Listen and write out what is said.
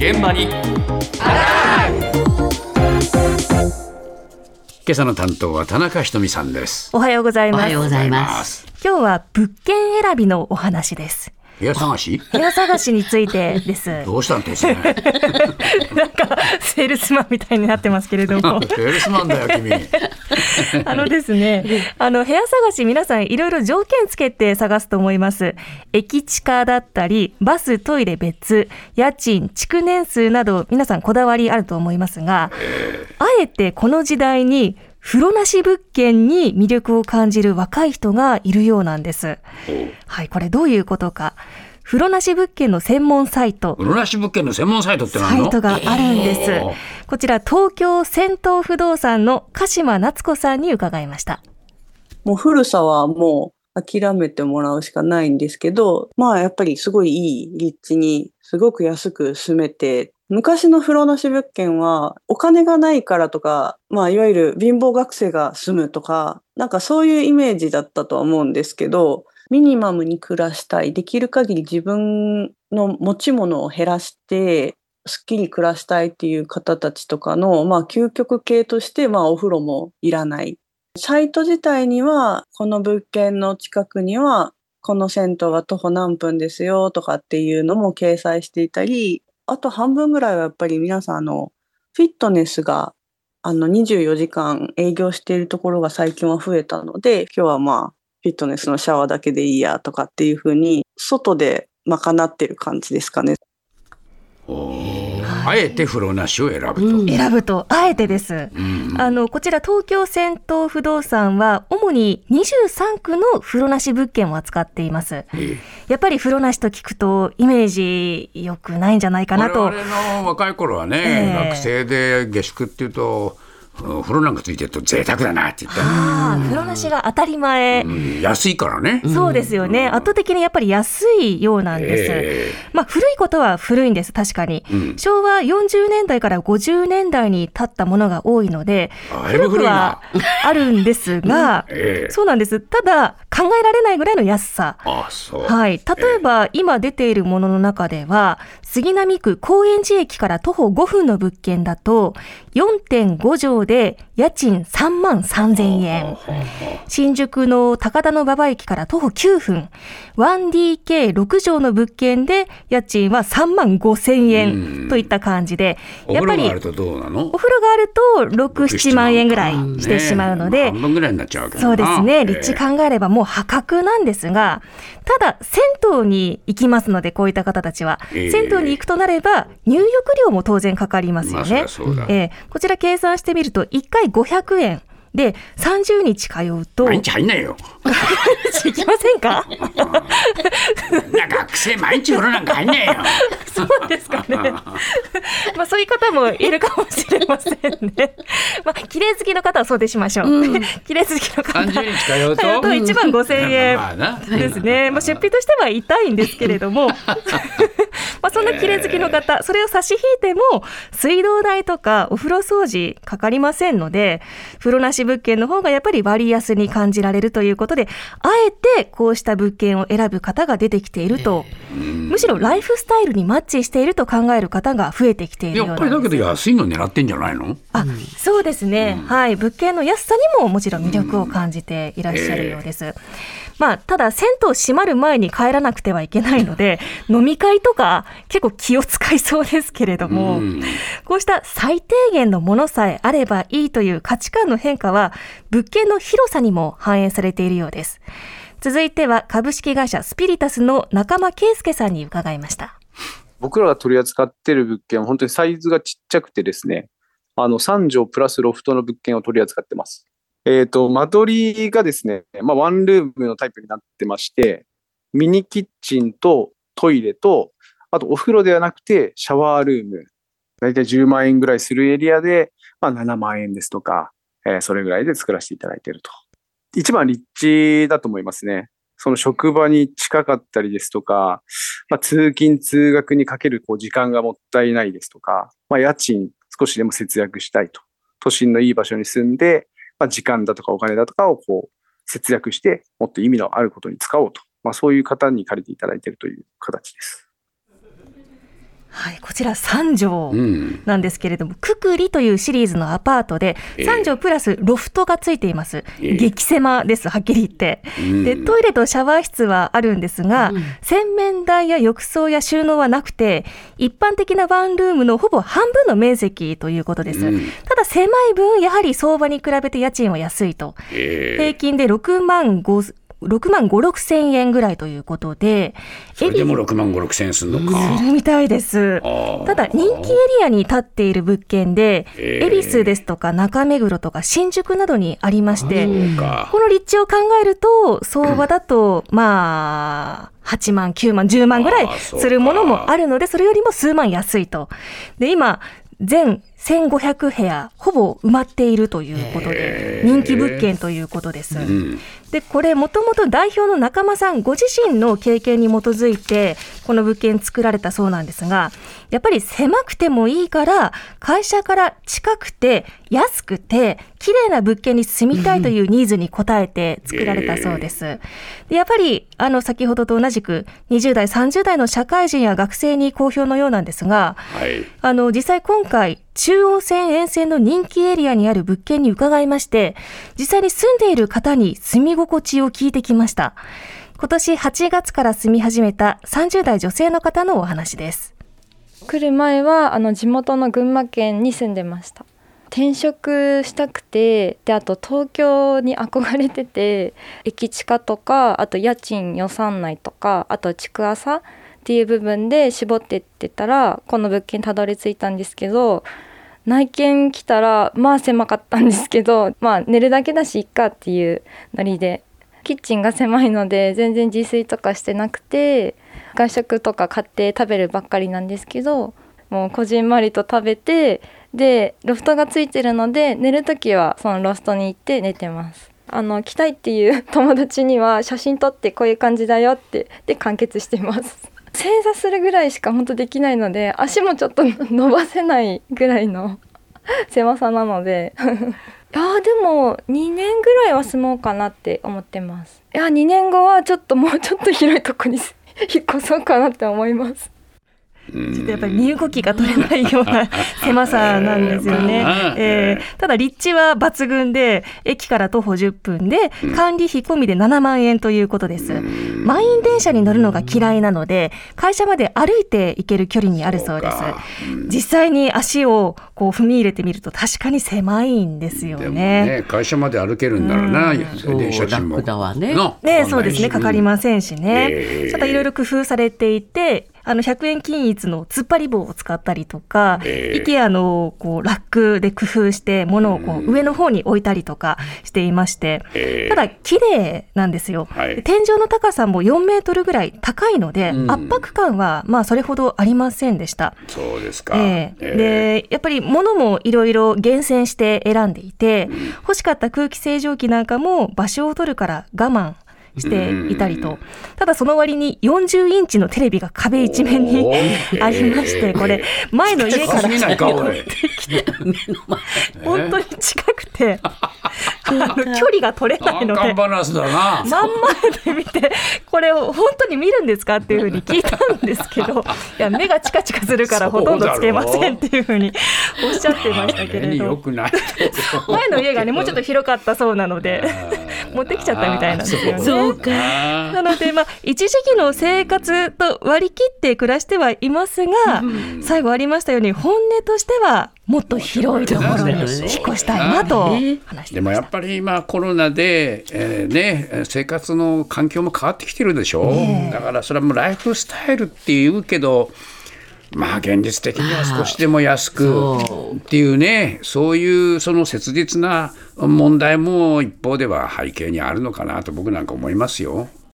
現場に今朝の担当は田中ひとみさんです。おはようございます。おはようございます。今日は物件選びのお話です。部屋探し？部屋探しについてです。どうしたんですね？なんかセールスマンみたいになってますけれども。セールスマンだよ、君。あのですね、あの部屋探し皆さんいろいろ条件つけて探すと思います。駅地下だったり、バス、トイレ別、家賃、築年数など皆さんこだわりあると思いますが、あえてこの時代に風呂なし物件に魅力を感じる若い人がいるようなんです。はい、これどういうことか。風呂なし物件の専門サイト、風呂なし物件の専門サイトって何の？サイトがあるんです。えーこちら東京銭湯不動産の鹿島夏子さんに伺いました。もう古さはもう諦めてもらうしかないんですけど、まあやっぱりすごいいい立地にすごく安く住めて、昔の風呂なし物件はお金がないからとか、まあいわゆる貧乏学生が住むとか、なんかそういうイメージだったとは思うんですけど、ミニマムに暮らしたい、できる限り自分の持ち物を減らして、すっきり暮らしたいっていう方たちとかの、まあ究極系として、まあお風呂もいらない。サイト自体には、この物件の近くには、この銭湯は徒歩何分ですよとかっていうのも掲載していたり、あと半分ぐらいはやっぱり皆さんあの、フィットネスがあの24時間営業しているところが最近は増えたので、今日はまあ、フィットネスのシャワーだけでいいやとかっていうふうに、外で賄ってる感じですかね。あえて風呂なしを選ぶと。うん選ぶと、あえてです。うんあの、こちら東京銭湯不動産は、主に23区の風呂なし物件を扱っています。ええやっぱり風呂なしと聞くと、イメージ良くないんじゃないかなと。我々の若い頃はね、ええ学生で下宿っていうと、うん風呂なんかついてると贅沢だなって言ったああ、風呂なしが当たり前。うん安いからね。そうですよね。圧倒的にやっぱり安いようなんです。えまあ古いことは古いんです、確かに。うん昭和40年代から50年代に経ったものが多いので、古いなはあるんですが、ええそうなんです。ただ、考えられないぐらいの安さ。はい。例えば、今出ているものの中では、杉並区高円寺駅から徒歩5分の物件だと、4.5畳で家賃3万3000円。新宿の高田馬場駅から徒歩9分。1DK6 畳の物件で家賃は3万5000円といった感じで、おやっぱり風呂があるとどうなの？お風呂があると6、7万円ぐらいしてしまうので、ね半分ぐらいになっちゃうわけそうですね。ええ立地考えればもう破格なんですが、ただ、銭湯に行きますので、こういった方たちは。ええ銭湯に行くとなれば、入浴料も当然かかりますよね。ええこちら計算してみると、1回500円。で、30日通うと、毎日入んないよ。行きませんか？なんか学生毎日風呂なんか入んないよ。そうですかね。まあそういう方もいるかもしれませんね。まあ綺麗好きの方はそうでしましょう。綺麗好きの方。30日通うと通うと1万5千円ですね。まあ出費としては痛いんですけれども、まあそんな綺麗好きの方、それを差し引いても水道代とかお風呂掃除かかりませんので、風呂なし物件の方がやっぱり割安に感じられるということで、あえてこうした物件を選ぶ方が出てきていると、むしろライフスタイルにマッチしていると考える方が増えてきているようやなんです。っぱりだけど安いの狙ってんじゃないの？あ、そうですね、はい。物件の安さにももちろん魅力を感じていらっしゃるようです。まあ、ただ、銭湯閉まる前に帰らなくてはいけないので、飲み会とか結構気を使いそうですけれども、うんこうした最低限のものさえあればいいという価値観の変化は、物件の広さにも反映されているようです。続いては、株式会社スピリタスの中間圭介さんに伺いました。僕らが取り扱ってる物件は本当にサイズがちっちゃくてですね、あの3畳プラスロフトの物件を取り扱ってます。えっ、と、間取りがですね、まあ、ワンルームのタイプになってまして、ミニキッチンとトイレと、あとお風呂ではなくてシャワールーム、だいたい10万円ぐらいするエリアで、まあ、7万円ですとか、えーそれぐらいで作らせていただいていると。一番立地だと思いますね。その職場に近かったりですとか、まあ、通勤通学にかけるこう時間がもったいないですとか、まあ、家賃少しでも節約したいと。都心のいい場所に住んで、まあ、時間だとかお金だとかをこう節約して、もっと意味のあることに使おうと。まあ、そういう方に借りていただいているという形です。はい、こちら3畳うん。なんですけれども、くくりというシリーズのアパートで、ええ3畳プラスロフトがついています。ええ激狭です、はっきり言って。うんで、トイレとシャワー室はあるんですが、洗面台や浴槽や収納はなくて、一般的なワンルームのほぼ半分の面積ということです。うんただ狭い分、やはり相場に比べて家賃は安いと。え平均で6万5、6万5、6千円ぐらいということで、それでも6万5、6千円するのか。するみたいです。ただ人気エリアに立っている物件で、ええ恵比寿ですとか中目黒とか新宿などにありまして。この立地を考えると、相場だと、まあ、8万、9万、10万ぐらいするものもあるので、それよりも数万安いと。で、今、全1500部屋、ほぼ埋まっているということで、人気物件ということです。うん。で、これ、もともと代表の仲間さんご自身の経験に基づいて、この物件作られたそうなんですが、やっぱり狭くてもいいから、会社から近くて、安くて、綺麗な物件に住みたいというニーズに応えて作られたそうです。でやっぱり、あの、先ほどと同じく、20代、30代の社会人や学生に好評のようなんですが、はい。あの、実際今回、中央線沿線の人気エリアにある物件に伺いまして、実際に住んでいる方に住み心地を聞いてきました。今年8月から住み始めた30代女性の方のお話です。来る前はあの地元の群馬県に住んでました転職したくてであと東京に憧れてて駅地下とかあと家賃予算内とかあと築浅っていう部分で絞ってってたらこの物件たどり着いたんですけど内見来たらまあ狭かったんですけど まあ寝るだけだしいっかっていうノリでキッチンが狭いので全然自炊とかしてなくて外食とか買って食べるばっかりなんですけどもうこじんまりと食べてでロフトがついてるので寝る時はそのロフトに行って寝てます。あの来たいっていう 友達には写真撮ってこういう感じだよってで完結してます。正座するぐらいしか本当できないので足もちょっと伸ばせないぐらいの 狭さなので。いやでも2年ぐらいは住もうかなって思ってます。いや2年後はちょっともうちょっと広いとこに引っ越そうかなって思います。ちょっとやっぱり身動きが取れないような 狭さなんですよね。まあえーただ立地は抜群で、駅から徒歩10分で、管理費込みで7万円ということです。満員電車に乗るのが嫌いなので、会社まで歩いて行ける距離にあるそうです。実際に足をこう踏み入れてみると確かに狭いんですよでもね。ね、会社まで歩けるんだろうな、そう電車賃も。楽だわね。なね、そうですね、かかりませんしね。ええ。ただいろいろ工夫されていて、あの100円均一の突っ張り棒を使ったりとか、ええ。IKEA のこうラックで工夫して物をこう上の方に置いたりとかしていまして、ええ。ただ綺麗なんですよ、はい。で天井の高さも4メートルぐらい高いので、うん。圧迫感はまあそれほどありませんでした。そうですか。ええ。ええ。でやっぱり物もいろいろ厳選して選んでいて、欲しかった空気清浄機なんかも場所を取るから我慢していたりと、ただその割に40インチのテレビが壁一面に ありまして、これ前の家から。本当に近くて、距離が取れないので。アンカンバランスだな。真ん前で見て、これを本当に見るんですかっていうふうに聞いたんですけど、いや、目がチカチカするからほとんどつけませんっていうふうにおっしゃってましたけれど、くない。前の家がね、もうちょっと広かったそうなので、持ってきちゃったみたいなんですよね。そうか。なので、まあ、一時期の生活と割り切って暮らしてはいますが、最後ありましたように、本音としては、もっと広いところに引っ越したいなと話してました。でもやっ。ぱり今コロナで、えーね生活の環境も変わってきてるでしょ、だからそれはもうライフスタイルっていうけどまあ現実的には少しでも安くっていうねそういうその切実な問題も一方では背景にあるのかなと僕なんか思いますよ。